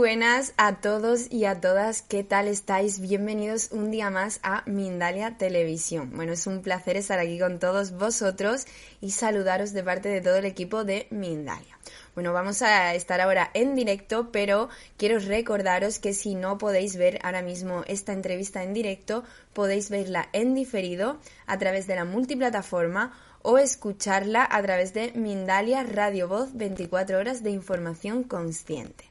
buenas a todos y a todas, ¿qué tal estáis? Bienvenidos un día más a Mindalia Televisión. Bueno, es un placer estar aquí con todos vosotros y saludaros de parte de todo el equipo de Mindalia. Bueno, vamos a estar ahora en directo, pero quiero recordaros que si no podéis ver ahora mismo esta entrevista en directo, podéis verla en diferido a través de la multiplataforma o escucharla a través de Mindalia Radio Voz 24 horas de información consciente.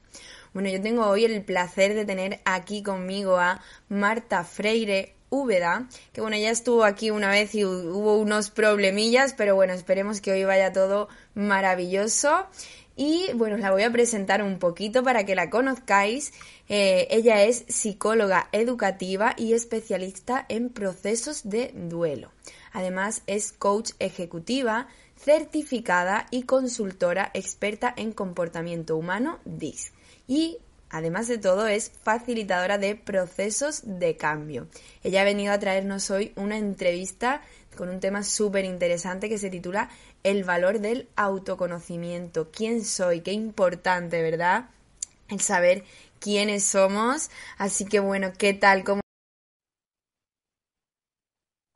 Bueno, yo tengo hoy el placer de tener aquí conmigo a Marta Freire Úbeda, que bueno, ya estuvo aquí una vez y hubo unos problemillas, pero bueno, esperemos que hoy vaya todo maravilloso. Y bueno, la voy a presentar un poquito para que la conozcáis. Eh, ella es psicóloga educativa y especialista en procesos de duelo. Además es coach ejecutiva, certificada y consultora experta en comportamiento humano DISC y además de todo es facilitadora de procesos de cambio. Ella ha venido a traernos hoy una entrevista con un tema súper interesante que se titula El valor del autoconocimiento. ¿Quién soy? Qué importante, ¿verdad? El saber quiénes somos. Así que bueno, ¿qué tal? ¿Cómo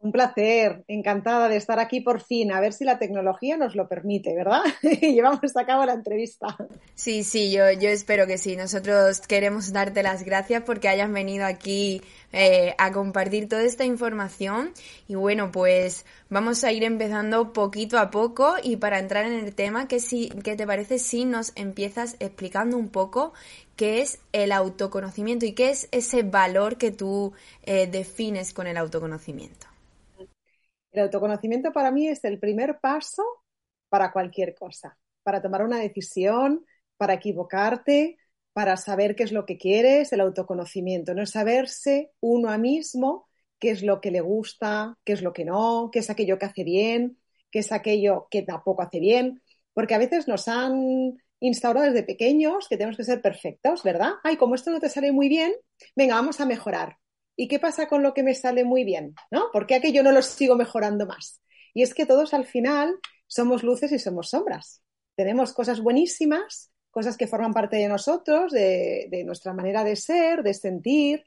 un placer, encantada de estar aquí por fin, a ver si la tecnología nos lo permite, ¿verdad? llevamos a cabo la entrevista. Sí, sí, yo, yo espero que sí. Nosotros queremos darte las gracias porque hayas venido aquí eh, a compartir toda esta información. Y bueno, pues vamos a ir empezando poquito a poco y para entrar en el tema, ¿qué, si, qué te parece si nos empiezas explicando un poco qué es el autoconocimiento y qué es ese valor que tú eh, defines con el autoconocimiento? El autoconocimiento para mí es el primer paso para cualquier cosa, para tomar una decisión, para equivocarte, para saber qué es lo que quieres, el autoconocimiento, no saberse uno a mismo qué es lo que le gusta, qué es lo que no, qué es aquello que hace bien, qué es aquello que tampoco hace bien, porque a veces nos han instaurado desde pequeños que tenemos que ser perfectos, ¿verdad? Ay, como esto no te sale muy bien, venga, vamos a mejorar. ¿Y qué pasa con lo que me sale muy bien? ¿No? ¿Por qué aquello no lo sigo mejorando más? Y es que todos al final somos luces y somos sombras. Tenemos cosas buenísimas, cosas que forman parte de nosotros, de, nuestra manera de ser, de sentir,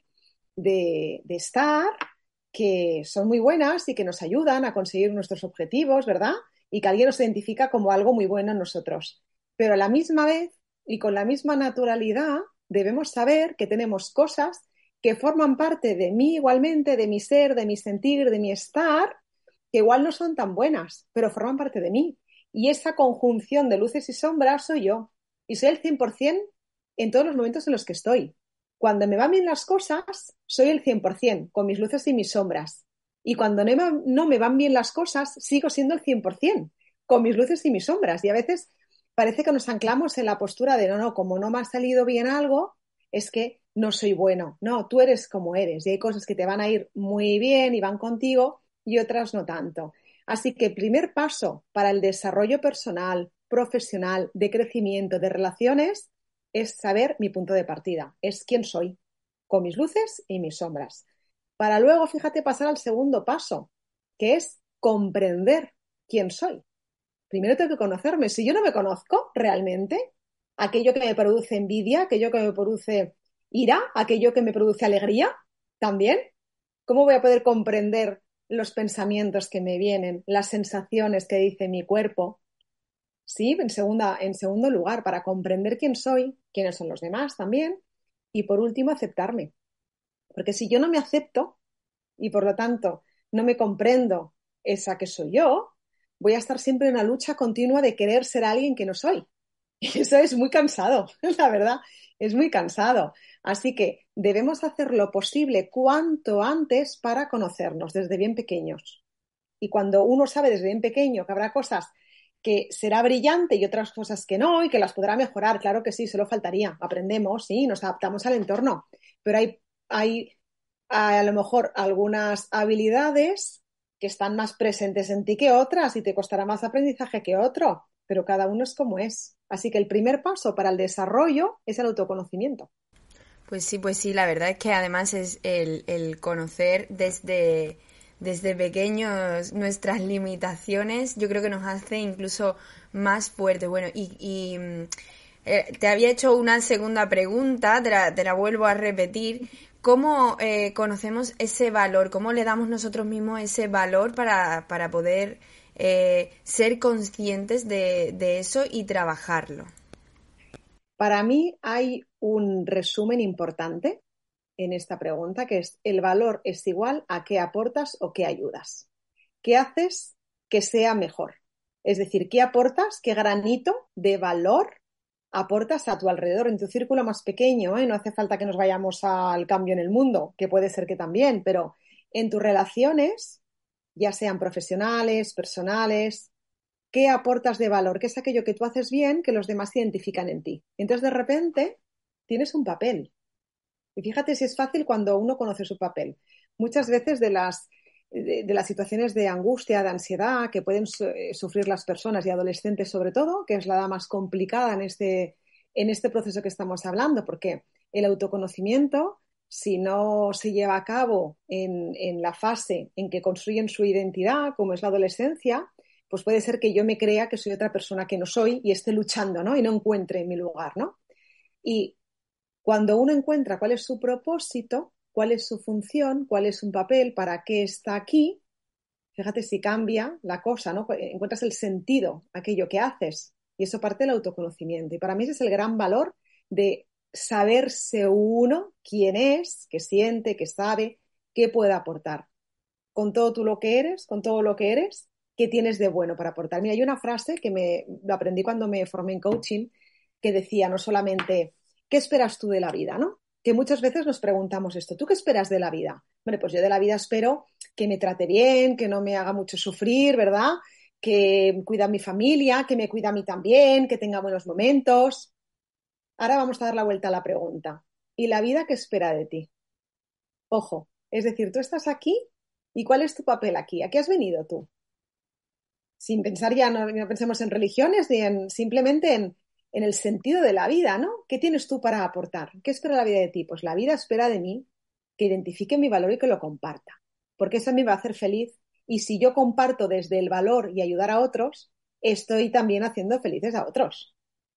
de, de estar, que son muy buenas y que nos ayudan a conseguir nuestros objetivos, ¿verdad? Y que alguien nos identifica como algo muy bueno en nosotros. Pero a la misma vez y con la misma naturalidad debemos saber que tenemos cosas que forman parte de mí igualmente, de mi ser, de mi sentir, de mi estar, que igual no son tan buenas, pero forman parte de mí. Y esa conjunción de luces y sombras soy yo. Y soy el 100% en todos los momentos en los que estoy. Cuando me van bien las cosas, soy el 100%, con mis luces y mis sombras. Y cuando no me van bien las cosas, sigo siendo el 100%, con mis luces y mis sombras. Y a veces parece que nos anclamos en la postura de, no, no, como no me ha salido bien algo, es que no soy bueno. No, tú eres como eres y hay cosas que te van a ir muy bien y van contigo y otras no tanto. Así que primer paso para el desarrollo personal, profesional, de crecimiento, de relaciones, es saber mi punto de partida, es quién soy, con mis luces y mis sombras. Para luego, fíjate, pasar al segundo paso, que es comprender quién soy. Primero tengo que conocerme. Si yo no me conozco realmente, aquello que me produce envidia, aquello que me produce ira, aquello que me produce alegría también. ¿Cómo voy a poder comprender los pensamientos que me vienen, las sensaciones que dice mi cuerpo? Sí, en, segunda, en segundo lugar, para comprender quién soy, quiénes son los demás también, y por último, aceptarme. Porque si yo no me acepto y por lo tanto no me comprendo esa que soy yo, voy a estar siempre en una lucha continua de querer ser alguien que no soy. Y eso es muy cansado, la verdad, es muy cansado. Así que debemos hacer lo posible cuanto antes para conocernos desde bien pequeños. Y cuando uno sabe desde bien pequeño que habrá cosas que será brillante y otras cosas que no, y que las podrá mejorar, claro que sí, solo faltaría. Aprendemos, sí, nos adaptamos al entorno. Pero hay, hay a lo mejor algunas habilidades que están más presentes en ti que otras y te costará más aprendizaje que otro, pero cada uno es como es. Así que el primer paso para el desarrollo es el autoconocimiento. Pues sí, pues sí, la verdad es que además es el, conocer desde, desde pequeños nuestras limitaciones, yo creo que nos hace incluso más fuertes. Bueno, y, mm, eh, te había hecho una segunda pregunta, te la, te la vuelvo a repetir. ¿Cómo eh, conocemos ese valor? ¿Cómo le damos nosotros mismos ese valor para, para poder eh, ser conscientes de, de eso y trabajarlo? Para mí hay un resumen importante en esta pregunta, que es el valor es igual a qué aportas o qué ayudas. ¿Qué haces que sea mejor? Es decir, ¿qué aportas, qué granito de valor aportas a tu alrededor, en tu círculo más pequeño? ¿eh? No hace falta que nos vayamos al cambio en el mundo, que puede ser que también, pero en tus relaciones, ya sean profesionales, personales, ¿qué aportas de valor? ¿Qué es aquello que tú haces bien que los demás identifican en ti? Entonces, de repente, tienes un papel. Y fíjate si es fácil cuando uno conoce su papel. Muchas veces de las, de, las situaciones de angustia, de ansiedad que pueden eh, sufrir las personas y adolescentes sobre todo, que es la más complicada en este, en este proceso que estamos hablando, porque el autoconocimiento, si no se lleva a cabo en, en la fase en que construyen su identidad, como es la adolescencia, pues puede ser que yo me crea que soy otra persona que no soy y esté luchando, ¿no? Y no encuentre mi lugar, ¿no? Y cuando uno encuentra cuál es su propósito, cuál es su función, cuál es su papel, para qué está aquí, fíjate si cambia la cosa, ¿no? Encuentras el sentido, aquello que haces, y eso parte del autoconocimiento. Y para mí ese es el gran valor de saberse uno quién es, qué siente, qué sabe, qué puede aportar. Con todo tú lo que eres, con todo lo que eres, qué tienes de bueno para aportar. Mira, hay una frase que me lo aprendí cuando me formé en coaching que decía no solamente ¿qué esperas tú de la vida? ¿no? Que muchas veces nos preguntamos esto, ¿tú qué esperas de la vida? Bueno, pues yo de la vida espero que me trate bien, que no me haga mucho sufrir, ¿verdad? Que cuida a mi familia, que me cuida a mí también, que tenga buenos momentos. Ahora vamos a dar la vuelta a la pregunta. ¿Y la vida qué espera de ti? Ojo, es decir, tú estás aquí y ¿cuál es tu papel aquí? ¿A qué has venido tú? Sin pensar ya, no, no pensemos en religiones ni en simplemente en en el sentido de la vida, ¿no? ¿Qué tienes tú para aportar? ¿Qué espera la vida de ti? Pues la vida espera de mí que identifique mi valor y que lo comparta, porque eso me va a hacer feliz. Y si yo comparto desde el valor y ayudar a otros, estoy también haciendo felices a otros.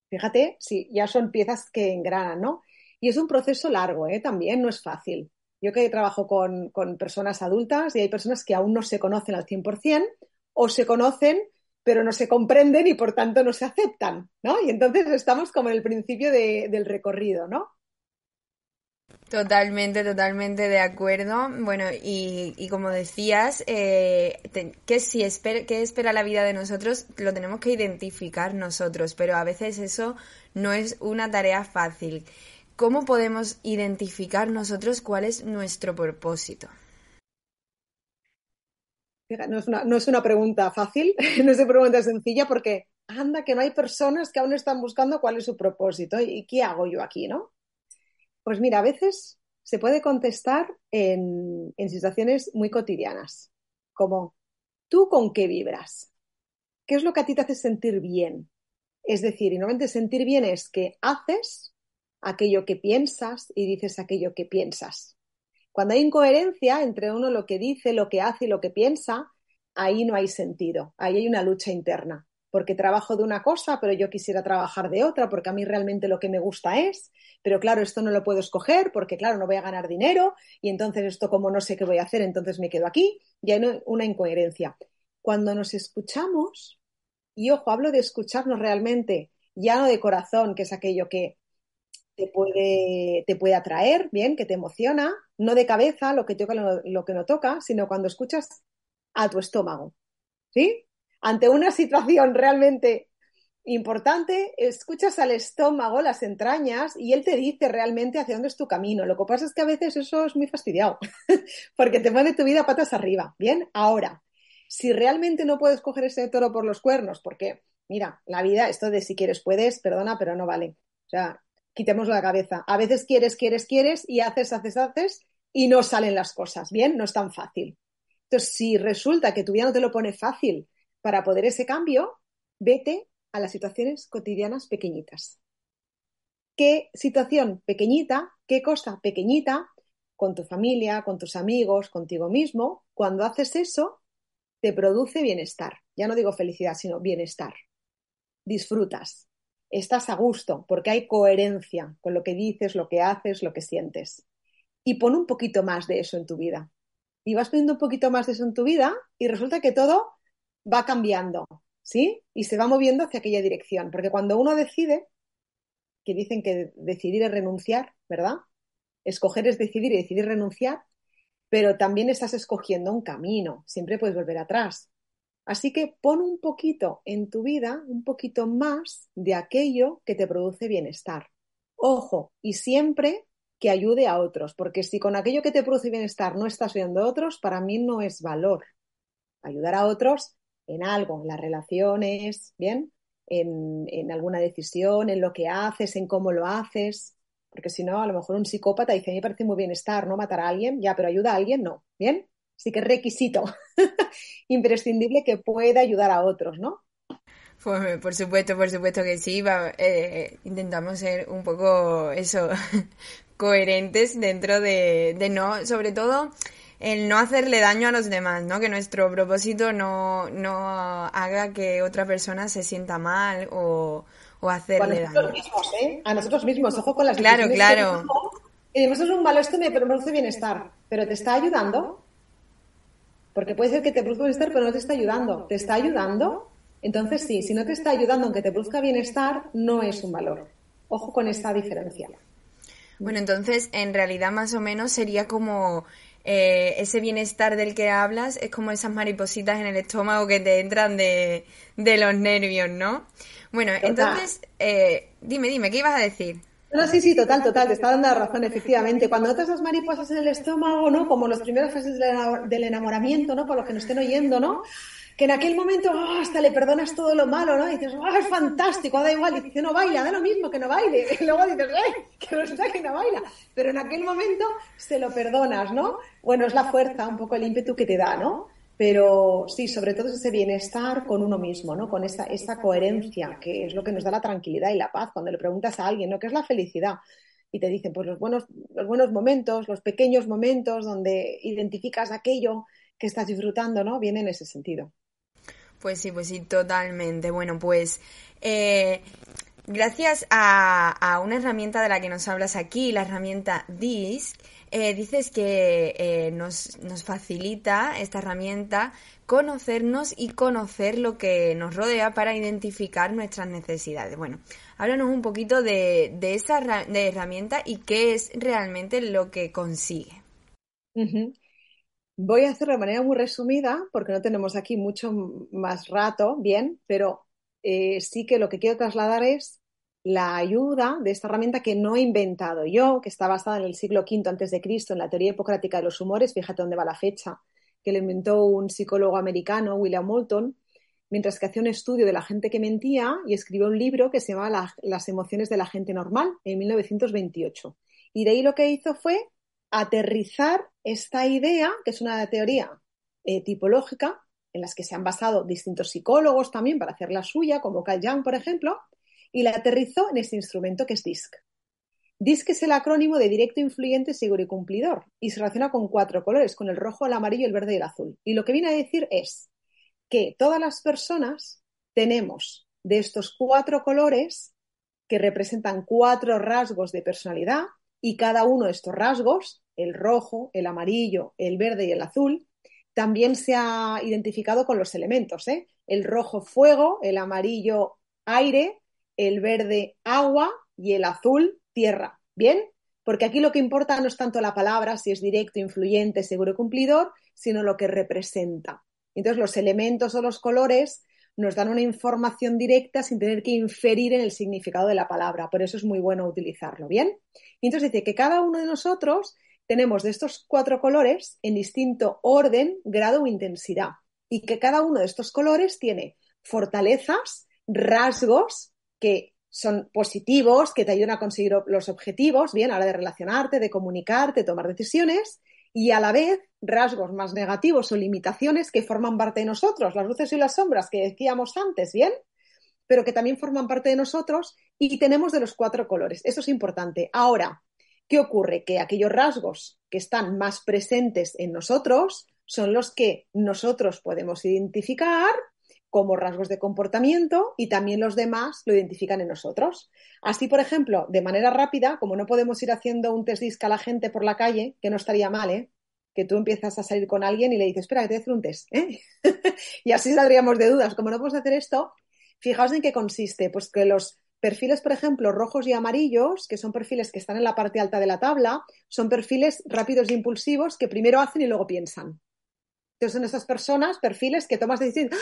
Fíjate, si ya son piezas que engranan, ¿no? Y es un proceso largo, ¿eh? También no es fácil. Yo que trabajo con, con personas adultas y hay personas que aún no se conocen al 100% o se conocen pero no se comprenden y por tanto no se aceptan, ¿no? Y entonces estamos como en el principio del recorrido, ¿no? Totalmente, totalmente de acuerdo. Bueno, y, como decías, eh, que si espera, qué espera la vida de nosotros, lo tenemos que identificar nosotros, pero a veces eso no es una tarea fácil. ¿Cómo podemos identificar nosotros cuál es nuestro propósito? No es una, no es una pregunta fácil, no es una pregunta sencilla porque anda que no hay personas que aún están buscando cuál es su propósito y qué hago yo aquí, ¿no? Pues mira, a veces se puede contestar en, en situaciones muy cotidianas, como ¿tú con qué vibras? ¿Qué es lo que a ti te hace sentir bien? Es decir, y normalmente sentir bien es que haces aquello que piensas y dices aquello que piensas. Cuando hay incoherencia entre uno lo que dice, lo que hace y lo que piensa, ahí no hay sentido, ahí hay una lucha interna, porque trabajo de una cosa, pero yo quisiera trabajar de otra, porque a mí realmente lo que me gusta es, pero claro, esto no lo puedo escoger, porque claro, no voy a ganar dinero, y entonces esto como no sé qué voy a hacer, entonces me quedo aquí, y hay una incoherencia. Cuando nos escuchamos, y ojo, hablo de escucharnos realmente, ya no de corazón, que es aquello que te puede, te puede atraer, bien, que te emociona, no de cabeza, lo que toca, lo, que no toca, sino cuando escuchas a tu estómago. ¿Sí? ante una situación realmente importante, escuchas al estómago, las entrañas, y él te dice realmente hacia dónde es tu camino. Lo que pasa es que a veces eso es muy fastidiado, porque te pone tu vida patas arriba. Bien, ahora, si realmente no puedes coger ese toro por los cuernos, porque, mira, la vida, esto de si quieres puedes, perdona, pero no vale. O sea, quitemos la cabeza. A veces quieres, quieres, quieres, y haces, haces, haces, y no salen las cosas. Bien, no es tan fácil. Entonces, si resulta que tu vida no te lo pone fácil para poder ese cambio, vete a las situaciones cotidianas pequeñitas. ¿Qué situación pequeñita, qué cosa pequeñita con tu familia, con tus amigos, contigo mismo, cuando haces eso, te produce bienestar? Ya no digo felicidad, sino bienestar. Disfrutas, estás a gusto porque hay coherencia con lo que dices, lo que haces, lo que sientes. Y pon un poquito más de eso en tu vida. Y vas poniendo un poquito más de eso en tu vida y resulta que todo va cambiando. ¿sí? Y se va moviendo hacia aquella dirección. Porque cuando uno decide, que dicen que decidir es renunciar, ¿verdad? Escoger es decidir y decidir renunciar, pero también estás escogiendo un camino, siempre puedes volver atrás. Así que pon un poquito en tu vida, un poquito más de aquello que te produce bienestar. Ojo, y siempre que ayude a otros, porque si con aquello que te produce bienestar no estás viendo a otros, para mí no es valor. Ayudar a otros en algo, en las relaciones, ¿bien? En, alguna decisión, en lo que haces, en cómo lo haces. Porque si no, a lo mejor un psicópata dice, a mí me parece muy bienestar, ¿no? Matar a alguien, ya, pero ayuda a alguien, no. ¿Bien? Así que requisito imprescindible que pueda ayudar a otros, ¿no? Pues, por supuesto, por supuesto que sí. Eh, intentamos ser un poco eso, coherentes dentro de, de no, sobre todo el no hacerle daño a los demás, ¿no? Que nuestro propósito no, no haga que otra persona se sienta mal o, o hacerle a nosotros Mismos, ¿eh? A nosotros mismos, ojo con las Claro, claro. Y además es un valor, esto me produce bienestar, pero ¿te está ayudando? Porque puede ser que te produzca bienestar, pero no te está ayudando. ¿Te está ayudando? Entonces sí, si no te está ayudando aunque te produzca bienestar, no es un valor. Ojo con esta diferencia. Bueno, entonces en realidad más o menos sería como eh, ese bienestar del que hablas es como esas maripositas en el estómago que te entran de, los nervios, ¿no? Bueno, entonces, eh, dime, dime, ¿qué ibas a decir? No, sí, sí, total, total, te está dando la razón, efectivamente. Cuando notas las mariposas en el estómago, ¿no? Como las primeras fases del enamoramiento, ¿no? Por los que nos estén oyendo, ¿no? que en aquel momento oh, hasta le perdonas todo lo malo, ¿no? Y dices, oh, es fantástico, da igual, y no baila, da lo mismo que no baile. Y luego dices, ¡eh! Que resulta que no baila. Pero en aquel momento se lo perdonas, ¿no? Bueno, es la fuerza, un poco el ímpetu que te da, ¿no? Pero sí, sobre todo es ese bienestar con uno mismo, ¿no? Con esa, esa coherencia, que es lo que nos da la tranquilidad y la paz. Cuando le preguntas a alguien, ¿no? ¿Qué es la felicidad? Y te dicen, pues los buenos, los buenos momentos, los pequeños momentos donde identificas aquello que estás disfrutando, ¿no? Viene en ese sentido. Pues sí, pues sí, totalmente. Bueno, pues eh, gracias a, una herramienta de la que nos hablas aquí, la herramienta DISC, eh, dices que eh, nos, nos facilita esta herramienta conocernos y conocer lo que nos rodea para identificar nuestras necesidades. Bueno, háblanos un poquito de, de esa de herramienta y qué es realmente lo que consigue. Voy a hacerlo de manera muy resumida porque no tenemos aquí mucho más rato, bien, pero eh, sí que lo que quiero trasladar es la ayuda de esta herramienta que no he inventado yo, que está basada en el siglo V antes de Cristo, en la teoría hipocrática de los humores, fíjate dónde va la fecha, que lo inventó un psicólogo americano, William Moulton, mientras que hacía un estudio de la gente que mentía y escribió un libro que se llama Las emociones de la gente normal en 1928. Y de ahí lo que hizo fue aterrizar esta idea, que es una teoría eh, tipológica, en las que se han basado distintos psicólogos también para hacer la suya, como Carl Jung, por ejemplo, y la aterrizó en este instrumento que es DISC. DISC es el acrónimo de directo, influyente, seguro y cumplidor, y se relaciona con cuatro colores, con el rojo, el amarillo, el verde y el azul. Y lo que viene a decir es que todas las personas tenemos de estos cuatro colores que representan cuatro rasgos de personalidad y cada uno de estos rasgos, el rojo, el amarillo, el verde y el azul, también se ha identificado con los elementos. ¿eh? El rojo fuego, el amarillo aire, el verde agua y el azul tierra. ¿Bien? Porque aquí lo que importa no es tanto la palabra, si es directo, influyente, seguro cumplidor, sino lo que representa. Entonces los elementos o los colores nos dan una información directa sin tener que inferir en el significado de la palabra. Por eso es muy bueno utilizarlo, ¿bien? Entonces dice que cada uno de nosotros tenemos de estos cuatro colores en distinto orden, grado o intensidad. Y que cada uno de estos colores tiene fortalezas, rasgos que son positivos, que te ayudan a conseguir los objetivos, bien, a la de relacionarte, de comunicarte, tomar decisiones, y a la vez rasgos más negativos o limitaciones que forman parte de nosotros, las luces y las sombras que decíamos antes, bien, pero que también forman parte de nosotros y tenemos de los cuatro colores. Eso es importante. Ahora, ¿Qué ocurre? Que aquellos rasgos que están más presentes en nosotros son los que nosotros podemos identificar como rasgos de comportamiento y también los demás lo identifican en nosotros. Así, por ejemplo, de manera rápida, como no podemos ir haciendo un test disc a la gente por la calle, que no estaría mal, ¿eh? que tú empiezas a salir con alguien y le dices, espera, que te voy a hacer un test. ¿eh? y así saldríamos de dudas. Como no podemos hacer esto, fijaos en qué consiste. Pues que los Perfiles, por ejemplo, rojos y amarillos, que son perfiles que están en la parte alta de la tabla, son perfiles rápidos e impulsivos que primero hacen y luego piensan. Entonces son estas personas, perfiles que tomas decisiones.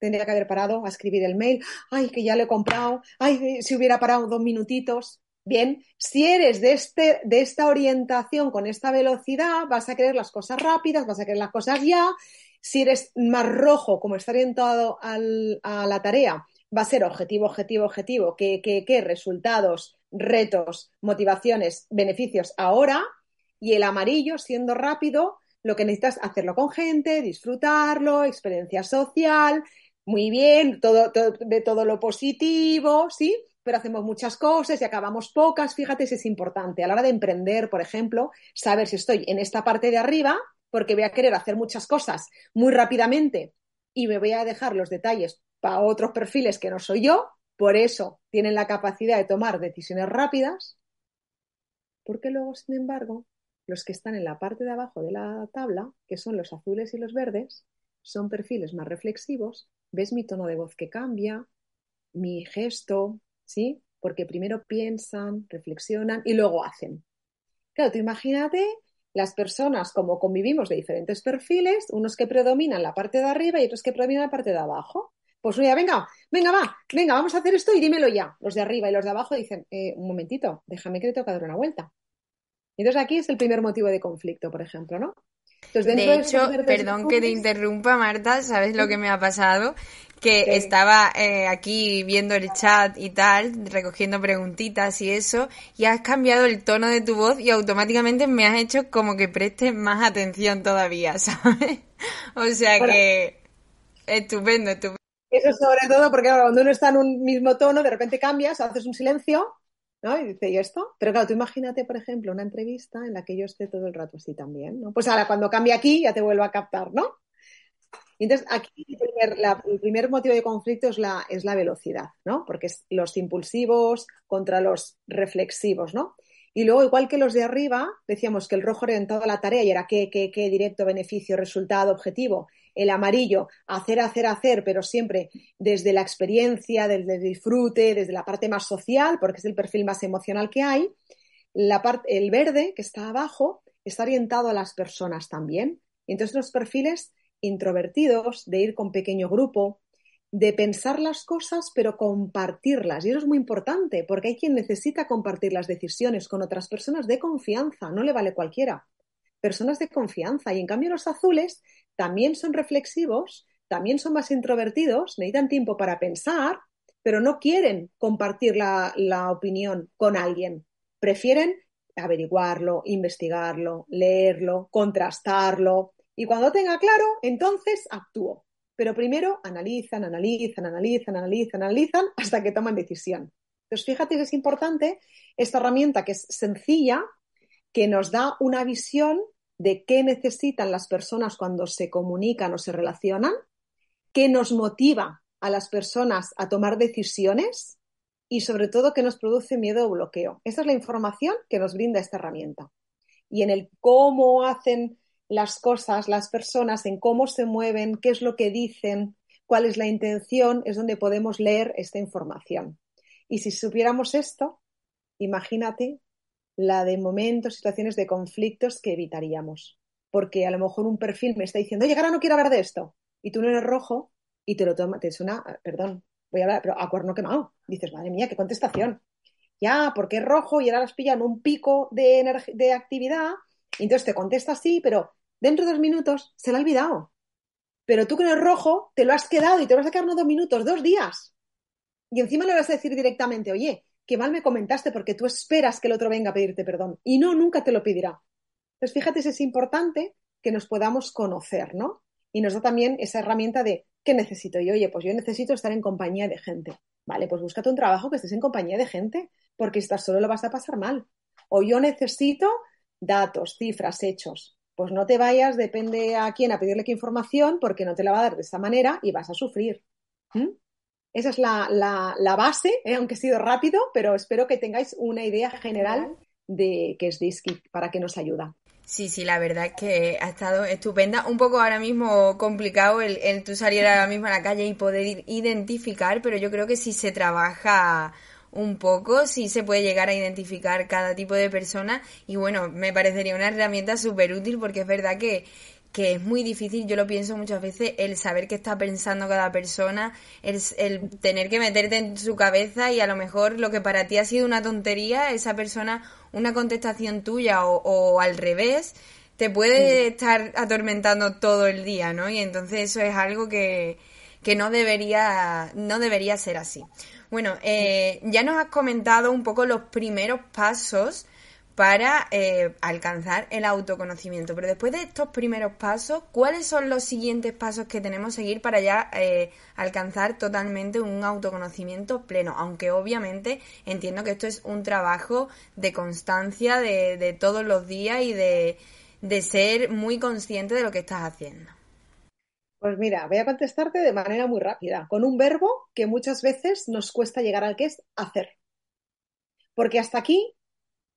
Tendría que haber parado a escribir el mail, ay, que ya lo he comprado, ay, si hubiera parado dos minutitos. Bien, si eres de, este, de esta orientación con esta velocidad, vas a querer las cosas rápidas, vas a querer las cosas ya. Si eres más rojo, como está orientado a la tarea, va a ser objetivo, objetivo, objetivo, qué, qué, qué, resultados, retos, motivaciones, beneficios ahora, y el amarillo, siendo rápido, lo que necesitas hacerlo con gente, disfrutarlo, experiencia social, muy bien, todo, de todo lo positivo, ¿sí? Pero hacemos muchas cosas y acabamos pocas. Fíjate si es importante. A la hora de emprender, por ejemplo, saber si estoy en esta parte de arriba, porque voy a querer hacer muchas cosas muy rápidamente y me voy a dejar los detalles para otros perfiles que no soy yo, por eso tienen la capacidad de tomar decisiones rápidas, porque luego, sin embargo, los que están en la parte de abajo de la tabla, que son los azules y los verdes, son perfiles más reflexivos, ves mi tono de voz que cambia, mi gesto, ¿sí? Porque primero piensan, reflexionan y luego hacen. Claro, tú imagínate las personas como convivimos de diferentes perfiles, unos que predominan la parte de arriba y otros que predominan la parte de abajo. Pues oye, venga, venga, va, venga, vamos a hacer esto y dímelo ya. Los de arriba y los de abajo dicen, eh, un momentito, déjame que te toca dar una vuelta. Entonces aquí es el primer motivo de conflicto, por ejemplo, ¿no? De hecho, perdón que te interrumpa, Marta, ¿sabes lo que me ha pasado? Que estaba eh, aquí viendo el chat y tal, recogiendo preguntitas y eso, y has cambiado el tono de tu voz y automáticamente me has hecho como que prestes más atención todavía, ¿sabes? O sea que estupendo, estupendo. Eso sobre todo porque cuando uno está en un mismo tono, de repente cambias, haces un silencio, ¿no? Y dice, ¿y esto? Pero claro, tú imagínate, por ejemplo, una entrevista en la que yo esté todo el rato así también, ¿no? Pues ahora, cuando cambie aquí, ya te vuelvo a captar, ¿no? Entonces, aquí el primer, motivo de conflicto es la, es la velocidad, ¿no? Porque es los impulsivos contra los reflexivos, ¿no? Y luego, igual que los de arriba, decíamos que el rojo orientado a la tarea y era qué, qué, qué directo, beneficio, resultado, objetivo el amarillo, hacer, hacer, hacer, pero siempre desde la experiencia, desde el disfrute, desde la parte más social, porque es el perfil más emocional que hay. La el verde, que está abajo, está orientado a las personas también. entonces los perfiles introvertidos, de ir con pequeño grupo, de pensar las cosas, pero compartirlas. Y eso es muy importante, porque hay quien necesita compartir las decisiones con otras personas de confianza, no le vale cualquiera. Personas de confianza. Y en cambio los azules también son reflexivos, también son más introvertidos, necesitan tiempo para pensar, pero no quieren compartir la, opinión con alguien. Prefieren averiguarlo, investigarlo, leerlo, contrastarlo. Y cuando tenga claro, entonces actúo. Pero primero analizan, analizan, analizan, analizan, analizan hasta que toman decisión. Entonces, fíjate que es importante esta herramienta que es sencilla, que nos da una visión de qué necesitan las personas cuando se comunican o se relacionan, qué nos motiva a las personas a tomar decisiones y sobre todo qué nos produce miedo o bloqueo. Esa es la información que nos brinda esta herramienta. Y en el cómo hacen las cosas las personas, en cómo se mueven, qué es lo que dicen, cuál es la intención, es donde podemos leer esta información. Y si supiéramos esto, imagínate la de momentos, situaciones de conflictos que evitaríamos. Porque a lo mejor un perfil me está diciendo, oye, ahora no quiero hablar de esto. Y tú no eres rojo y te lo toma, te suena, perdón, voy a hablar, pero a cuerno quemado. Dices, madre mía, qué contestación. Ya, porque es rojo y ahora las pillan un pico de, de actividad, y entonces te contesta así, pero dentro de dos minutos se lo ha olvidado. Pero tú con el rojo te lo has quedado y te lo vas a quedar no dos minutos, dos días. Y encima le vas a decir directamente, oye, qué mal me comentaste porque tú esperas que el otro venga a pedirte perdón. Y no, nunca te lo pedirá. Entonces, fíjate es importante que nos podamos conocer, ¿no? Y nos da también esa herramienta de, ¿qué necesito yo? Oye, pues yo necesito estar en compañía de gente. Vale, pues búscate un trabajo que estés en compañía de gente, porque si estás solo lo vas a pasar mal. O yo necesito datos, cifras, hechos. Pues no te vayas, depende a quién, a pedirle qué información, porque no te la va a dar de esta manera y vas a sufrir. ¿Mm? Esa es la, la, base, ¿eh? aunque ha sido rápido, pero espero que tengáis una idea general de qué es Disky para que nos ayuda. Sí, sí, la verdad es que ha estado estupenda. Un poco ahora mismo complicado el, tú salir ahora mismo a la calle y poder identificar, pero yo creo que si se trabaja un poco, sí se puede llegar a identificar cada tipo de persona y bueno, me parecería una herramienta súper útil porque es verdad que, que es muy difícil, yo lo pienso muchas veces, el saber qué está pensando cada persona, el, el, tener que meterte en su cabeza y a lo mejor lo que para ti ha sido una tontería, esa persona, una contestación tuya o, o al revés, te puede estar atormentando todo el día, ¿no? Y entonces eso es algo que, que no debería, no debería ser así. Bueno, eh, ya nos has comentado un poco los primeros pasos para eh, alcanzar el autoconocimiento. Pero después de estos primeros pasos, ¿cuáles son los siguientes pasos que tenemos que seguir para ya eh, alcanzar totalmente un autoconocimiento pleno? Aunque obviamente entiendo que esto es un trabajo de constancia de, de todos los días y de, de ser muy consciente de lo que estás haciendo. Pues mira, voy a contestarte de manera muy rápida, con un verbo que muchas veces nos cuesta llegar al que es hacer. Porque hasta aquí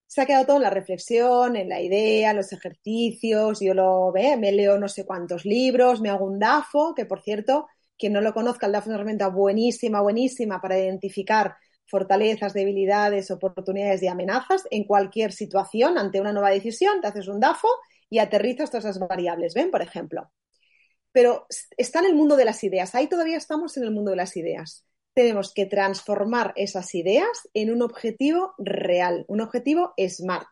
se ha quedado todo en la reflexión, en la idea, en los ejercicios, yo lo ve, me leo no sé cuántos libros, me hago un DAFO, que por cierto, quien no lo conozca, el DAFO es una herramienta buenísima, buenísima para identificar fortalezas, debilidades, oportunidades y amenazas en cualquier situación. Ante una nueva decisión, te haces un DAFO y aterrizas todas esas variables, ¿ven? Por ejemplo. Pero está en el mundo de las ideas, ahí todavía estamos en el mundo de las ideas tenemos que transformar esas ideas en un objetivo real, un objetivo SMART,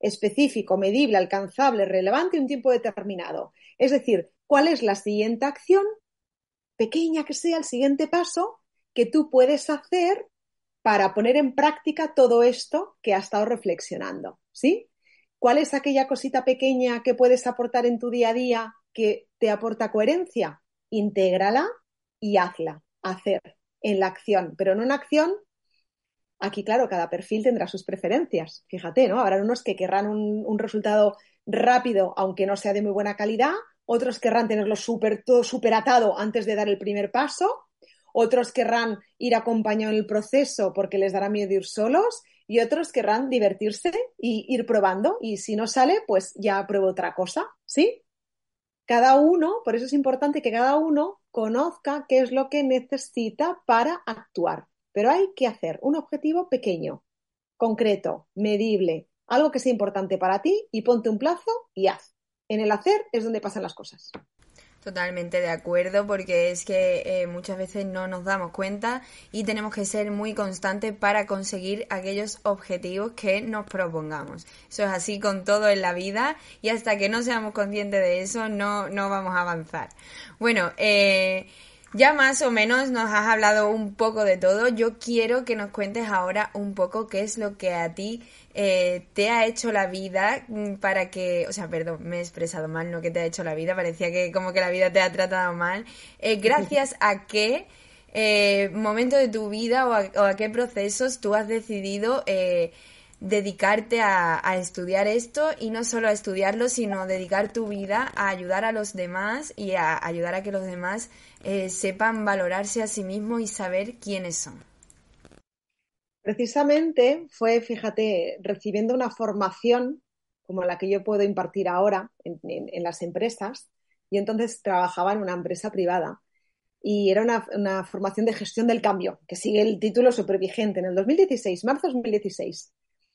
específico, medible, alcanzable, relevante y un tiempo determinado. Es decir, ¿cuál es la siguiente acción, pequeña que sea el siguiente paso, que tú puedes hacer para poner en práctica todo esto que has estado reflexionando? ¿Sí? ¿Cuál es aquella cosita pequeña que puedes aportar en tu día a día que te aporta coherencia? Intégrala y hazla. Hacer en la acción, pero en una acción, aquí claro, cada perfil tendrá sus preferencias. Fíjate, ¿no? Habrá unos que querrán un, resultado rápido, aunque no sea de muy buena calidad, otros querrán tenerlo súper todo súper atado antes de dar el primer paso, otros querrán ir acompañado en el proceso porque les dará miedo ir solos y otros querrán divertirse y ir probando y si no sale, pues ya pruebo otra cosa, ¿sí? Cada uno, por eso es importante que cada uno conozca qué es lo que necesita para actuar. Pero hay que hacer un objetivo pequeño, concreto, medible, algo que sea importante para ti y ponte un plazo y haz. En el hacer es donde pasan las cosas. Totalmente de acuerdo, porque es que eh, muchas veces no nos damos cuenta y tenemos que ser muy constantes para conseguir aquellos objetivos que nos propongamos. Eso es así con todo en la vida y hasta que no seamos conscientes de eso no, no vamos a avanzar. Bueno, eh, ya más o menos nos has hablado un poco de todo. Yo quiero que nos cuentes ahora un poco qué es lo que a ti eh, te ha hecho la vida mm, para que, o sea, perdón, me he expresado mal, no que te ha hecho la vida, parecía que como que la vida te ha tratado mal. Eh, gracias a qué eh, momento de tu vida o a, qué procesos tú has decidido dedicarte a, a, estudiar esto y no solo a estudiarlo, sino dedicar tu vida a ayudar a los demás y a ayudar a que los demás eh, sepan valorarse a sí mismos y saber quiénes son. Precisamente fue, fíjate, recibiendo una formación como la que yo puedo impartir ahora en, las empresas, y entonces trabajaba en una empresa privada. Y era una, una formación de gestión del cambio, que sigue el título supervigente en el 2016, marzo de 2016.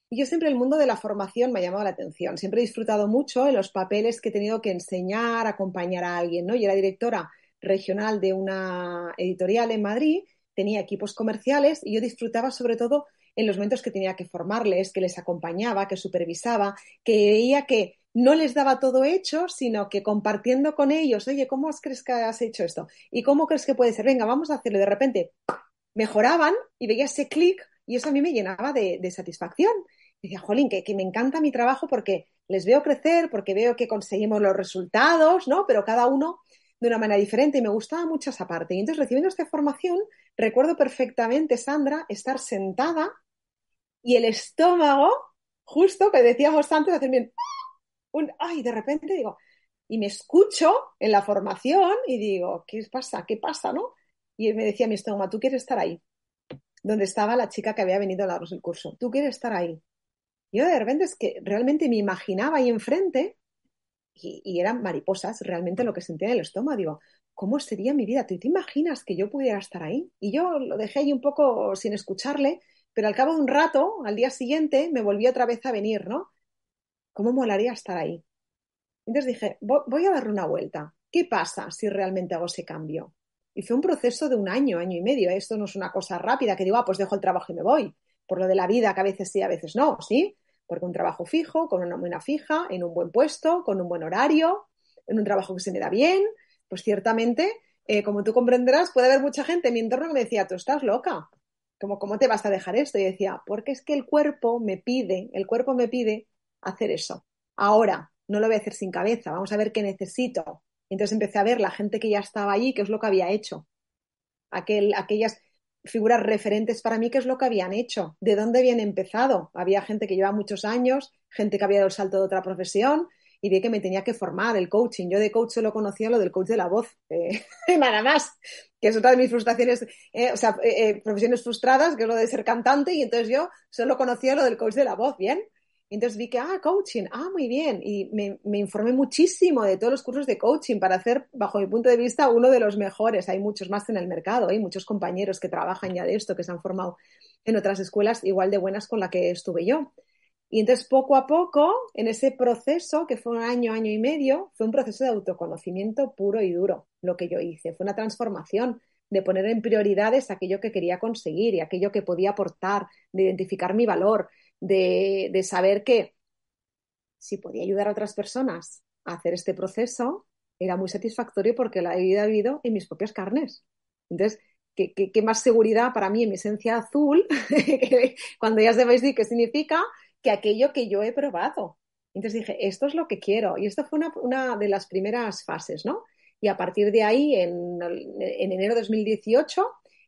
Y yo siempre el mundo de la formación me ha llamado la atención. Siempre he disfrutado mucho en los papeles que he tenido que enseñar, acompañar a alguien, ¿no? Y era directora regional de una editorial en Madrid, tenía equipos comerciales y yo disfrutaba sobre todo en los momentos que tenía que formarles, que les acompañaba, que supervisaba, que veía que no les daba todo hecho, sino que compartiendo con ellos, oye, ¿cómo crees que has hecho esto? ¿Y cómo crees que puede ser? Venga, vamos a hacerlo. De repente mejoraban y veía ese clic y eso a mí me llenaba de, satisfacción. Y decía, jolín, que, que, me encanta mi trabajo porque les veo crecer, porque veo que conseguimos los resultados, ¿no? Pero cada uno de una manera diferente y me gustaba mucho esa parte. Y entonces, recibiendo esta formación, recuerdo perfectamente, Sandra, estar sentada y el estómago, justo que decíamos antes, hacer bien, un, ay, de repente digo, y me escucho en la formación y digo, ¿qué pasa? ¿Qué pasa? ¿No? Y me decía mi estómago, tú quieres estar ahí, donde estaba la chica que había venido a darnos el curso, tú quieres estar ahí. Yo de repente es que realmente me imaginaba ahí enfrente y, eran mariposas realmente lo que sentía en el estómago. Digo, ¿cómo sería mi vida? ¿Tú te imaginas que yo pudiera estar ahí? Y yo lo dejé ahí un poco sin escucharle, pero al cabo de un rato, al día siguiente, me volvió otra vez a venir, ¿no? ¿Cómo molaría estar ahí? Entonces dije, voy a darle una vuelta. ¿Qué pasa si realmente hago ese cambio? Y fue un proceso de un año, año y medio. Esto no es una cosa rápida que digo, ah, pues dejo el trabajo y me voy. Por lo de la vida, que a veces sí, a veces no, ¿sí? Porque un trabajo fijo, con una buena fija, en un buen puesto, con un buen horario, en un trabajo que se me da bien, pues ciertamente, eh, como tú comprenderás, puede haber mucha gente en mi entorno que me decía, tú estás loca. Como, ¿cómo te vas a dejar esto? Y decía, porque es que el cuerpo me pide, el cuerpo me pide hacer eso. Ahora, no lo voy a hacer sin cabeza, vamos a ver qué necesito. Entonces empecé a ver la gente que ya estaba allí, qué es lo que había hecho. Aquel, aquellas figuras referentes para mí, qué es lo que habían hecho, de dónde habían empezado. Había gente que lleva muchos años, gente que había dado el salto de otra profesión y vi que me tenía que formar el coaching. Yo de coach solo conocía lo del coach de la voz, eh, nada más, que es otra de mis frustraciones, eh, o sea, eh, profesiones frustradas, que es lo de ser cantante, y entonces yo solo conocía lo del coach de la voz, ¿bien? Entonces vi que, ah, coaching, ah, muy bien. Y me, informé muchísimo de todos los cursos de coaching para hacer, bajo mi punto de vista, uno de los mejores. Hay muchos más en el mercado, hay muchos compañeros que trabajan ya de esto, que se han formado en otras escuelas igual de buenas con la que estuve yo. Y entonces, poco a poco, en ese proceso, que fue un año, año y medio, fue un proceso de autoconocimiento puro y duro, lo que yo hice. Fue una transformación de poner en prioridades aquello que quería conseguir y aquello que podía aportar, de identificar mi valor, de, saber que si podía ayudar a otras personas a hacer este proceso, era muy satisfactorio porque la había vivido en mis propias carnes. Entonces, ¿qué, qué, más seguridad para mí en mi esencia azul, cuando ya sabéis qué significa, que aquello que yo he probado. Entonces dije, esto es lo que quiero. Y esto fue una, de las primeras fases, ¿no? Y a partir de ahí, en, en enero de 2018,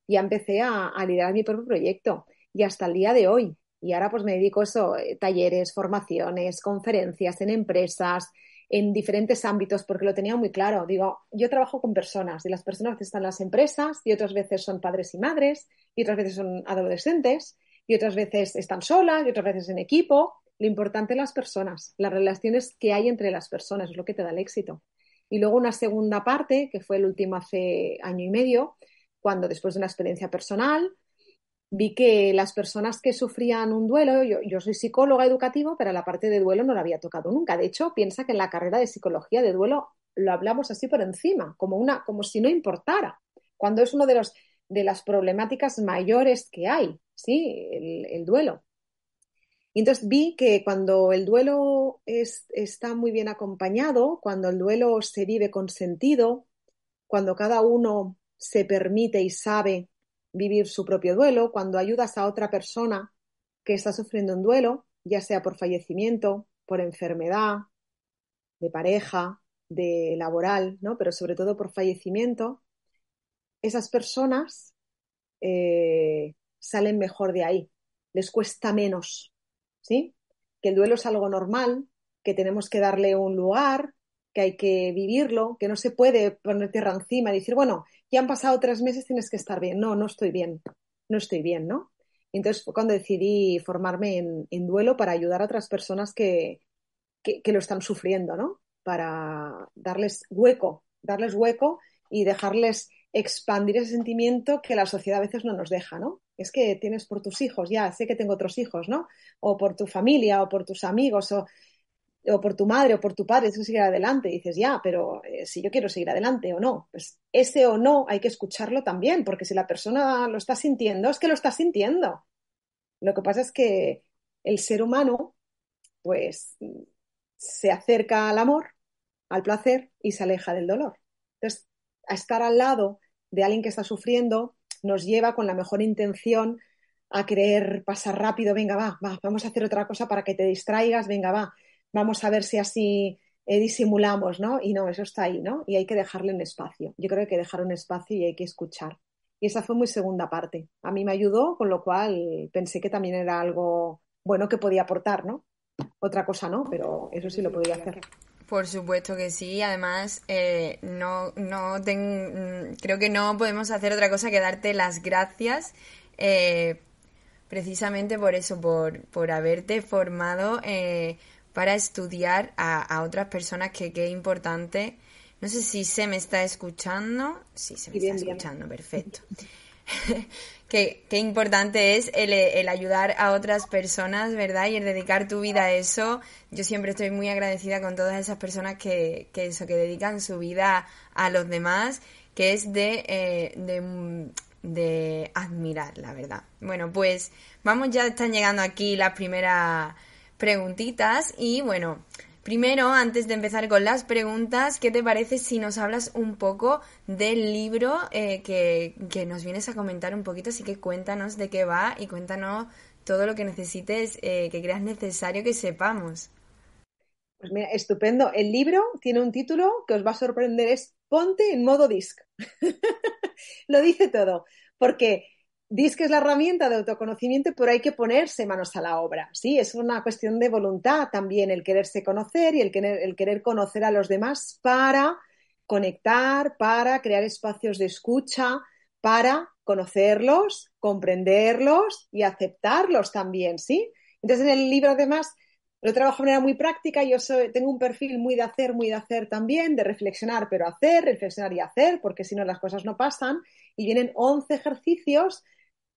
ya empecé a, a liderar mi propio proyecto. Y hasta el día de hoy, y ahora pues me dedico a eso, eh, talleres, formaciones, conferencias en empresas, en diferentes ámbitos, porque lo tenía muy claro. Digo, yo trabajo con personas y las personas están en las empresas y otras veces son padres y madres y otras veces son adolescentes y otras veces están solas y otras veces en equipo. Lo importante las personas, las relaciones que hay entre las personas es lo que te da el éxito. Y luego una segunda parte, que fue el último hace año y medio, cuando después de una experiencia personal, vi que las personas que sufrían un duelo, yo, soy psicóloga educativa, pero la parte de duelo no la había tocado nunca. De hecho, piensa que en la carrera de psicología de duelo lo hablamos así por encima, como, una, como si no importara, cuando es una de, los, de las problemáticas mayores que hay, ¿sí? El, duelo. Y entonces vi que cuando el duelo está muy bien acompañado, cuando el duelo se vive con sentido, cuando cada uno se permite y sabe vivir su propio duelo, cuando ayudas a otra persona que está sufriendo un duelo, ya sea por fallecimiento, por enfermedad, de pareja, de laboral, ¿no? Pero sobre todo por fallecimiento, esas personas eh, salen mejor de ahí, les cuesta menos, ¿sí? Que el duelo es algo normal, que tenemos que darle un lugar, que hay que vivirlo, que no se puede poner tierra encima y decir, bueno, ya han pasado tres meses, tienes que estar bien. No, no estoy bien, no estoy bien, ¿no? Entonces fue cuando decidí formarme en, duelo para ayudar a otras personas que, que, lo están sufriendo, ¿no? Para darles hueco, darles hueco y dejarles expandir ese sentimiento que la sociedad a veces no nos deja, ¿no? Es que tienes por tus hijos, ya sé que tengo otros hijos, ¿no? O por tu familia o por tus amigos o o por tu madre o por tu padre, que seguir adelante. Y dices, ya, pero eh, si yo quiero seguir adelante o no, pues ese o no hay que escucharlo también, porque si la persona lo está sintiendo, es que lo está sintiendo. Lo que pasa es que el ser humano, pues, se acerca al amor, al placer y se aleja del dolor. Entonces, a estar al lado de alguien que está sufriendo nos lleva con la mejor intención a querer pasar rápido, venga, va, va, vamos a hacer otra cosa para que te distraigas, venga, va, vamos a ver si así eh, disimulamos, ¿no? Y no, eso está ahí, ¿no? Y hay que dejarle un espacio. Yo creo que hay que dejar un espacio y hay que escuchar. Y esa fue muy segunda parte. A mí me ayudó, con lo cual pensé que también era algo bueno que podía aportar, ¿no? Otra cosa no, pero eso sí lo podía hacer. Por supuesto que sí. Además, eh, no, no mm, creo que no podemos hacer otra cosa que darte las gracias eh, precisamente por eso, por, por haberte formado eh, para estudiar a, otras personas, que qué importante. No sé si se me está escuchando. Sí, se me está escuchando, perfecto. qué, qué, importante es el, el, ayudar a otras personas, ¿verdad? Y el dedicar tu vida a eso. Yo siempre estoy muy agradecida con todas esas personas que, que eso, que dedican su vida a los demás, que es de, eh, de de admirar, la verdad. Bueno, pues vamos, ya están llegando aquí las primeras preguntitas y bueno, primero, antes de empezar con las preguntas, ¿qué te parece si nos hablas un poco del libro eh, que, que, nos vienes a comentar un poquito? Así que cuéntanos de qué va y cuéntanos todo lo que necesites, eh, que creas necesario que sepamos. Pues mira, estupendo. El libro tiene un título que os va a sorprender, es Ponte en modo disc. Lo dice todo, porque disc es la herramienta de autoconocimiento, pero hay que ponerse manos a la obra, ¿sí? Es una cuestión de voluntad también, el quererse conocer y el querer, el querer conocer a los demás para conectar, para crear espacios de escucha, para conocerlos, comprenderlos y aceptarlos también, ¿sí? Entonces en el libro además lo trabajo de manera muy práctica, yo soy, tengo un perfil muy de hacer, muy de hacer también, de reflexionar, pero hacer, reflexionar y hacer, porque si no las cosas no pasan. Y vienen 11 ejercicios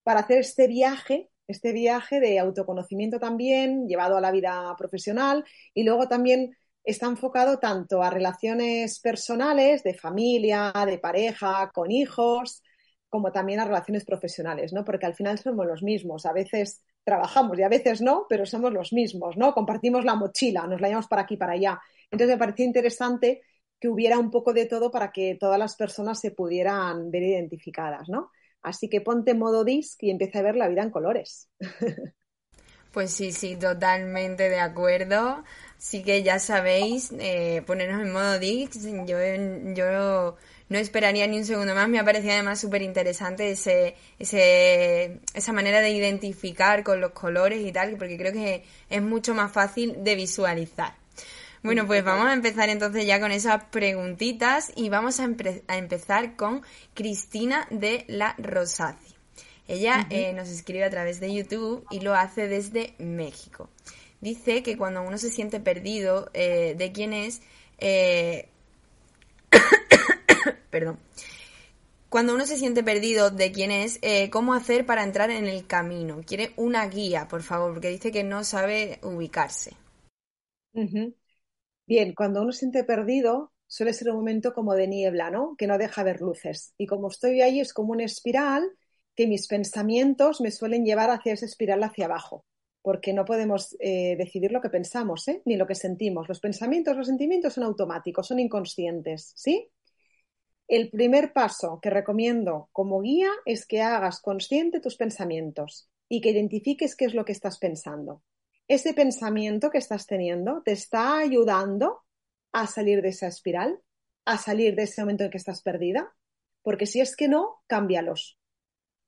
para hacer este viaje, este viaje de autoconocimiento también, llevado a la vida profesional, y luego también está enfocado tanto a relaciones personales, de familia, de pareja, con hijos, como también a relaciones profesionales, ¿no? Porque al final somos los mismos. A veces trabajamos y a veces no, pero somos los mismos, ¿no? Compartimos la mochila, nos la llevamos para aquí para allá. Entonces me parecía interesante que hubiera un poco de todo para que todas las personas se pudieran ver identificadas, ¿no? Así que ponte modo disc y empieza a ver la vida en colores. Pues sí, sí, totalmente de acuerdo. Así que ya sabéis, eh, ponernos en modo disc. Yo, yo no esperaría ni un segundo más. Me ha parecido además súper interesante ese, ese, esa manera de identificar con los colores y tal, porque creo que es mucho más fácil de visualizar. Bueno, pues vamos a empezar entonces ya con esas preguntitas y vamos a, empezar con Cristina de la Rosati. Ella eh, nos escribe a través de YouTube y lo hace desde México. Dice que cuando uno se siente perdido eh, de quién es, eh, perdón. Cuando uno se siente perdido de quién es, eh, ¿cómo hacer para entrar en el camino? Quiere una guía, por favor, porque dice que no sabe ubicarse. Bien, cuando uno se siente perdido, suele ser un momento como de niebla, ¿no? Que no deja ver luces. Y como estoy ahí, es como una espiral que mis pensamientos me suelen llevar hacia esa espiral hacia abajo, porque no podemos eh, decidir lo que pensamos, ¿eh? ni lo que sentimos. Los pensamientos, los sentimientos son automáticos, son inconscientes, ¿sí? El primer paso que recomiendo como guía es que hagas consciente tus pensamientos y que identifiques qué es lo que estás pensando. Ese pensamiento que estás teniendo te está ayudando a salir de esa espiral, a salir de ese momento en que estás perdida, porque si es que no, cámbialos.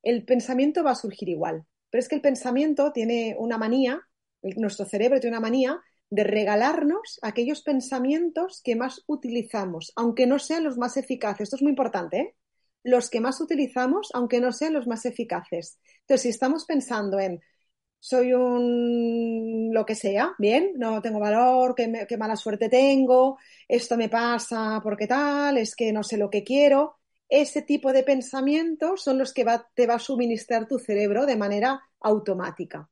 El pensamiento va a surgir igual, pero es que el pensamiento tiene una manía, nuestro cerebro tiene una manía de regalarnos aquellos pensamientos que más utilizamos, aunque no sean los más eficaces. Esto es muy importante, ¿eh? Los que más utilizamos, aunque no sean los más eficaces. Entonces, si estamos pensando en soy un lo que sea, bien, no tengo valor, qué, mala suerte tengo, esto me pasa porque tal, es que no sé lo que quiero, ese tipo de pensamientos son los que te va a suministrar tu cerebro de manera automática.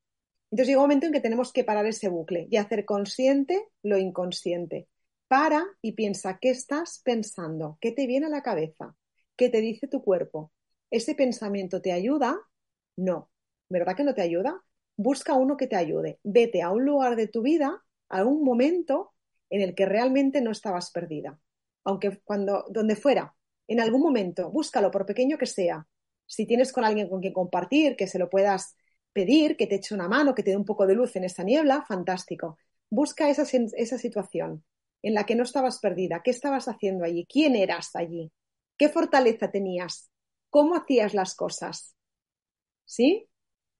Entonces llega un momento en que tenemos que parar ese bucle y hacer consciente lo inconsciente. Para y piensa qué estás pensando, qué te viene a la cabeza, qué te dice tu cuerpo. ¿Ese pensamiento te ayuda? No. ¿Verdad que no te ayuda? Busca uno que te ayude. Vete a un lugar de tu vida, a un momento en el que realmente no estabas perdida. Aunque cuando, donde fuera, en algún momento, búscalo, por pequeño que sea. Si tienes con alguien con quien compartir, que se lo puedas pedir, que te eche una mano, que te dé un poco de luz en esta niebla, fantástico. Busca esa, esa situación en la que no estabas perdida. ¿Qué estabas haciendo allí? ¿Quién eras allí? ¿Qué fortaleza tenías? ¿Cómo hacías las cosas? ¿Sí?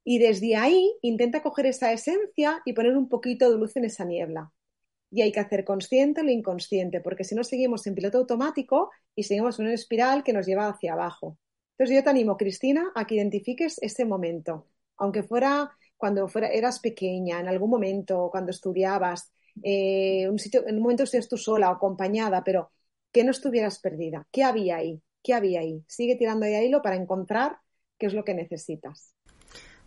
Y desde ahí intenta coger esa esencia y poner un poquito de luz en esa niebla. Y hay que hacer consciente lo inconsciente, porque si no seguimos en piloto automático y seguimos en una espiral que nos lleva hacia abajo. Entonces yo te animo, Cristina, a que identifiques ese momento, aunque fuera cuando fuera, eras pequeña, en algún momento, cuando estudiabas, eh, un sitio, en un momento estés tú sola o acompañada, pero que no estuvieras perdida. ¿Qué había ahí? ¿Qué había ahí? Sigue tirando de hilo para encontrar qué es lo que necesitas.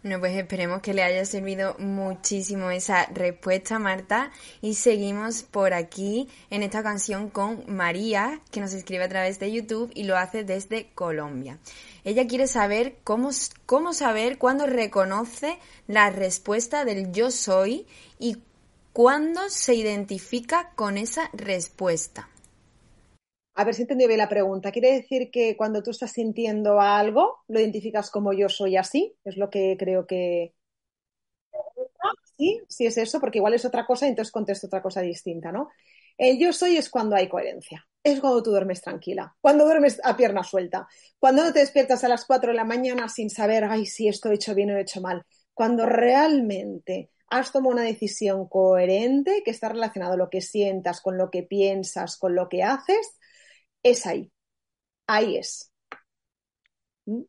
Bueno, pues esperemos que le haya servido muchísimo esa respuesta, Marta. Y seguimos por aquí en esta canción con María, que nos escribe a través de YouTube y lo hace desde Colombia. Ella quiere saber cómo, cómo saber cuándo reconoce la respuesta del yo soy y cuándo se identifica con esa respuesta. A ver si entendí bien la pregunta. ¿Quiere decir que cuando tú estás sintiendo algo, lo identificas como yo soy así? Es lo que creo que... Sí, sí es eso, porque igual es otra cosa y entonces contesto otra cosa distinta, ¿no? El yo soy es cuando hay coherencia. Es cuando tú duermes tranquila, cuando duermes a pierna suelta, cuando no te despiertas a las 4 de la mañana sin saber, ay, si esto he hecho bien o he hecho mal. Cuando realmente has tomado una decisión coherente que está relacionado lo que sientas con lo que piensas, con lo que haces, es ahí. Ahí es. ¿Mm?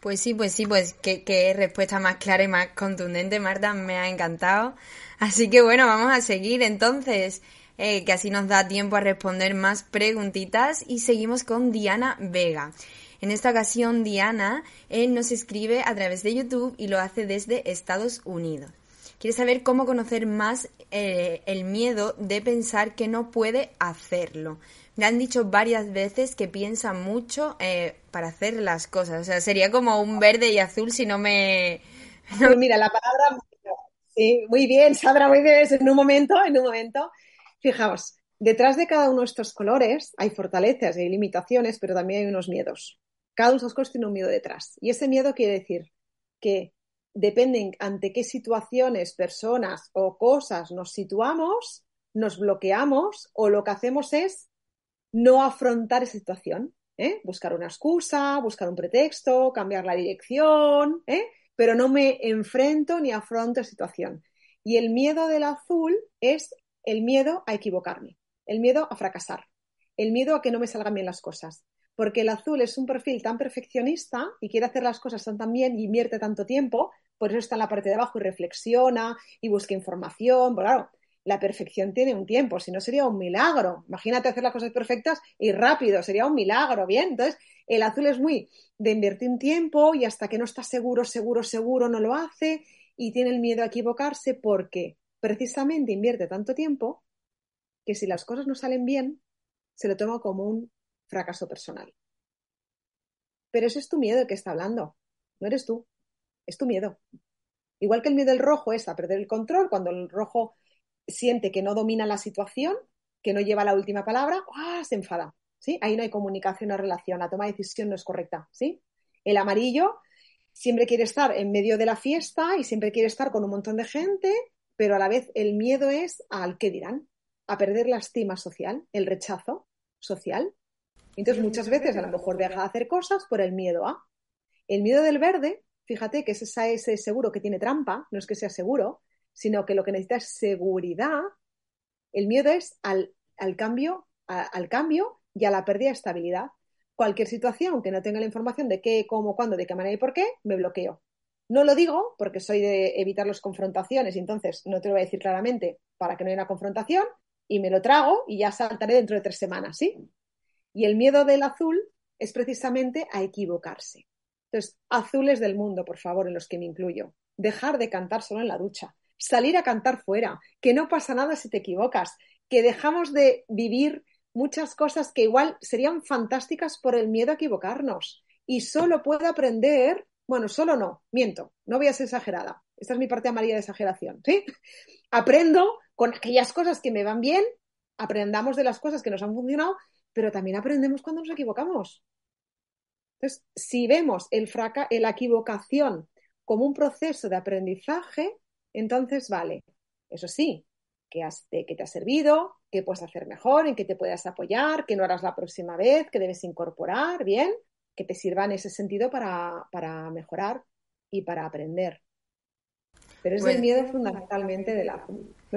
Pues sí, pues sí, pues qué, respuesta más clara y más contundente, Marta, me ha encantado. Así que bueno, vamos a seguir entonces, eh, que así nos da tiempo a responder más preguntitas y seguimos con Diana Vega. En esta ocasión, Diana eh, nos escribe a través de YouTube y lo hace desde Estados Unidos. Quiere saber cómo conocer más eh, el miedo de pensar que no puede hacerlo. Me han dicho varias veces que piensa mucho eh, para hacer las cosas. O sea, sería como un verde y azul si no me... Pues mira, la palabra... Sí, muy bien, Sandra, muy bien. En un momento, en un momento. Fijaos, detrás de cada uno de estos colores hay fortalezas hay limitaciones, pero también hay unos miedos. Cada uno de esos colores tiene un miedo detrás. Y ese miedo quiere decir que dependen ante qué situaciones, personas o cosas nos situamos, nos bloqueamos o lo que hacemos es no afrontar esa situación, ¿eh? buscar una excusa, buscar un pretexto, cambiar la dirección, ¿eh? pero no me enfrento ni afronto la situación. Y el miedo del azul es el miedo a equivocarme, el miedo a fracasar, el miedo a que no me salgan bien las cosas. Porque el azul es un perfil tan perfeccionista y quiere hacer las cosas tan bien y invierte tanto tiempo, por eso está en la parte de abajo y reflexiona y busca información. claro, la perfección tiene un tiempo, si no sería un milagro. Imagínate hacer las cosas perfectas y rápido, sería un milagro, ¿bien? Entonces, el azul es muy de invertir un tiempo y hasta que no está seguro, seguro, seguro no lo hace y tiene el miedo a equivocarse porque precisamente invierte tanto tiempo que si las cosas no salen bien, se lo toma como un fracaso personal. Pero ese es tu miedo el que está hablando, no eres tú, es tu miedo. Igual que el miedo del rojo es a perder el control, cuando el rojo siente que no domina la situación, que no lleva la última palabra, ¡ah! se enfada. ¿sí? Ahí no hay comunicación o relación, la toma de decisión no es correcta. ¿sí? El amarillo siempre quiere estar en medio de la fiesta y siempre quiere estar con un montón de gente, pero a la vez el miedo es al qué dirán, a perder la estima social, el rechazo social. Entonces muchas veces a lo mejor deja de hacer cosas por el miedo a. El miedo del verde, fíjate que es ese seguro que tiene trampa, no es que sea seguro, sino que lo que necesita es seguridad. El miedo es al, cambio, al cambio y a la pérdida de estabilidad. Cualquier situación que no tenga la información de qué, cómo, cuándo, de qué manera y por qué, me bloqueo. No lo digo porque soy de evitar las confrontaciones entonces no te lo voy a decir claramente para que no haya una confrontación y me lo trago y ya saltaré dentro de tres semanas, ¿sí? Y el miedo del azul es precisamente a equivocarse. Entonces, azules del mundo, por favor, en los que me incluyo dejar de cantar solo en la ducha, salir a cantar fuera, que no pasa nada si te equivocas, que dejamos de vivir muchas cosas que igual serían fantásticas por el miedo a equivocarnos. Y solo puedo aprender, bueno, solo no, miento, no voy a ser exagerada. Esta es mi parte amarilla de exageración, ¿sí? Aprendo con aquellas cosas que me van bien, aprendamos de las cosas que nos han funcionado, pero también aprendemos cuando nos equivocamos. Entonces, si vemos el la equivocación como un proceso de aprendizaje, entonces vale. Eso sí, que, que te ha servido, que puedes hacer mejor, en que te puedas apoyar, que no harás la próxima vez, que debes incorporar, bien, que te sirva en ese sentido para, para mejorar y para aprender. Pero es el pues miedo fundamentalmente de la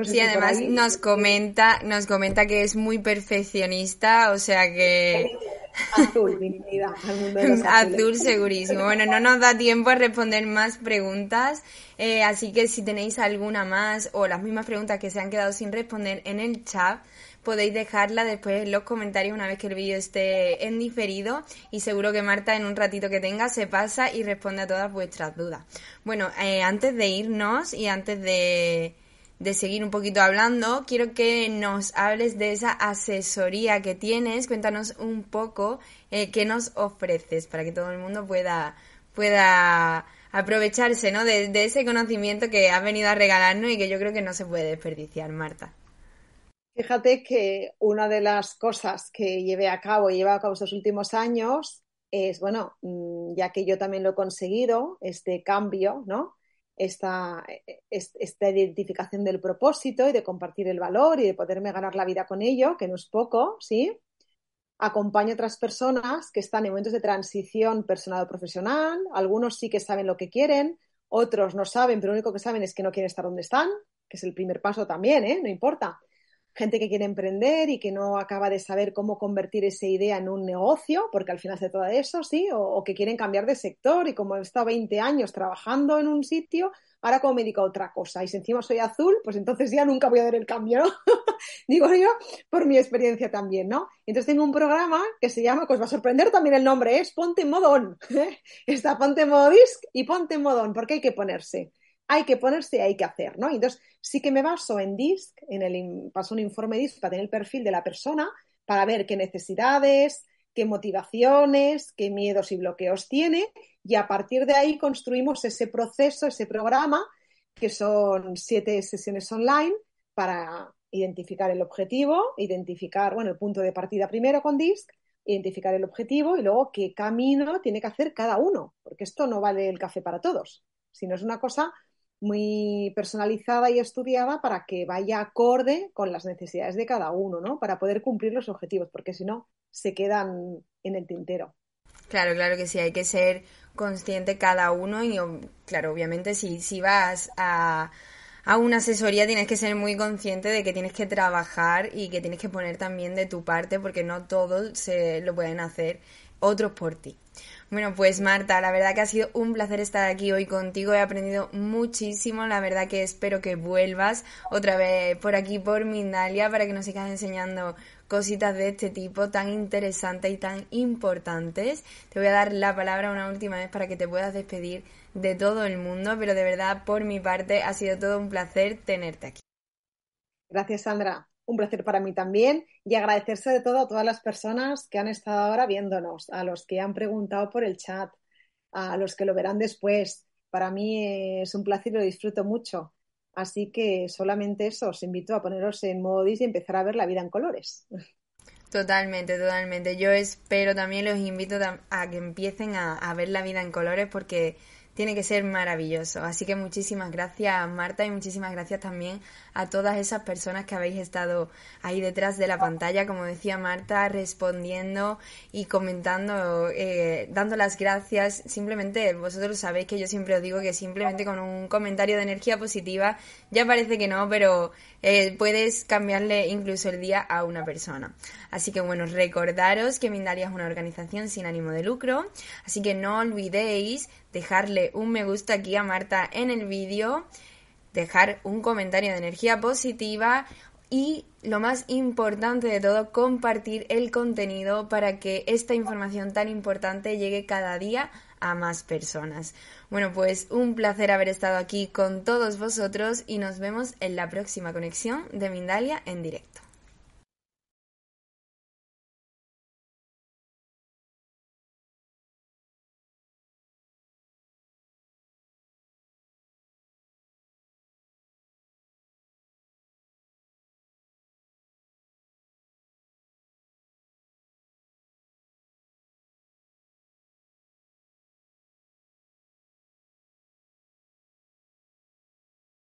sí, además nos comenta, nos comenta que es muy perfeccionista, o sea que Azul, bienvenida al mundo de Azul segurísimo. Bueno, no nos da tiempo a responder más preguntas, eh, así que si tenéis alguna más o las mismas preguntas que se han quedado sin responder en el chat, podéis dejarla después en los comentarios una vez que el vídeo esté en diferido y seguro que Marta en un ratito que tenga se pasa y responde a todas vuestras dudas. Bueno, eh, antes de irnos y antes de de seguir un poquito hablando, quiero que nos hables de esa asesoría que tienes. Cuéntanos un poco eh, qué nos ofreces para que todo el mundo pueda, pueda aprovecharse ¿no? de, ese conocimiento que has venido a regalarnos y que yo creo que no se puede desperdiciar, Marta. Fíjate que una de las cosas que llevé a cabo y llevo a cabo estos últimos años es, bueno, mm, ya que yo también lo he conseguido, este cambio, ¿no? Esta, esta identificación del propósito y de compartir el valor y de poderme ganar la vida con ello, que no es poco, ¿sí? Acompaño a otras personas que están en momentos de transición personal o profesional, algunos sí que saben lo que quieren, otros no saben, pero lo único que saben es que no quieren estar donde están, que es el primer paso también, ¿eh? No importa gente que quiere emprender y que no acaba de saber cómo convertir esa idea en un negocio, porque al final hace todo eso, sí, o, que quieren cambiar de sector y como he estado 20 años trabajando en un sitio, ahora como me dedico a otra cosa y si encima soy azul, pues entonces ya nunca voy a ver el cambio, ¿no? Digo yo, por mi experiencia también, ¿no? Entonces tengo un programa que se llama, pues va a sorprender también el nombre, es Ponte en Modón. Está Ponte en Modo y Ponte en Modón, porque hay que ponerse hay que ponerse, hay que hacer, ¿no? Entonces, sí que me baso en DISC, en el paso un informe DISC para tener el perfil de la persona, para ver qué necesidades, qué motivaciones, qué miedos y bloqueos tiene, y a partir de ahí construimos ese proceso, ese programa, que son siete sesiones online para identificar el objetivo, identificar, bueno, el punto de partida primero con DISC, identificar el objetivo y luego qué camino tiene que hacer cada uno, porque esto no vale el café para todos, sino es una cosa muy personalizada y estudiada para que vaya acorde con las necesidades de cada uno, ¿no? Para poder cumplir los objetivos, porque si no, se quedan en el tintero. Claro, claro que sí, hay que ser consciente cada uno y, claro, obviamente si, si vas a, a una asesoría tienes que ser muy consciente de que tienes que trabajar y que tienes que poner también de tu parte porque no todos se lo pueden hacer otros por ti. Bueno, pues Marta, la verdad que ha sido un placer estar aquí hoy contigo. He aprendido muchísimo. La verdad que espero que vuelvas otra vez por aquí, por Mindalia, para que nos sigas enseñando cositas de este tipo tan interesantes y tan importantes. Te voy a dar la palabra una última vez para que te puedas despedir de todo el mundo, pero de verdad, por mi parte, ha sido todo un placer tenerte aquí. Gracias, Sandra un placer para mí también y agradecerse de todo a todas las personas que han estado ahora viéndonos, a los que han preguntado por el chat, a los que lo verán después. Para mí es un placer y lo disfruto mucho. Así que solamente eso, os invito a poneros en modo y empezar a ver la vida en colores. Totalmente, totalmente. Yo espero también, los invito a que empiecen a, a ver la vida en colores porque tiene que ser maravilloso. Así que muchísimas gracias Marta y muchísimas gracias también a todas esas personas que habéis estado ahí detrás de la pantalla, como decía Marta, respondiendo y comentando, eh, dando las gracias. Simplemente, vosotros sabéis que yo siempre os digo que simplemente con un comentario de energía positiva, ya parece que no, pero eh, puedes cambiarle incluso el día a una persona. Así que bueno, recordaros que Mindalia es una organización sin ánimo de lucro, así que no olvidéis dejarle un me gusta aquí a Marta en el vídeo, dejar un comentario de energía positiva y lo más importante de todo, compartir el contenido para que esta información tan importante llegue cada día a más personas. Bueno, pues un placer haber estado aquí con todos vosotros y nos vemos en la próxima conexión de Mindalia en directo.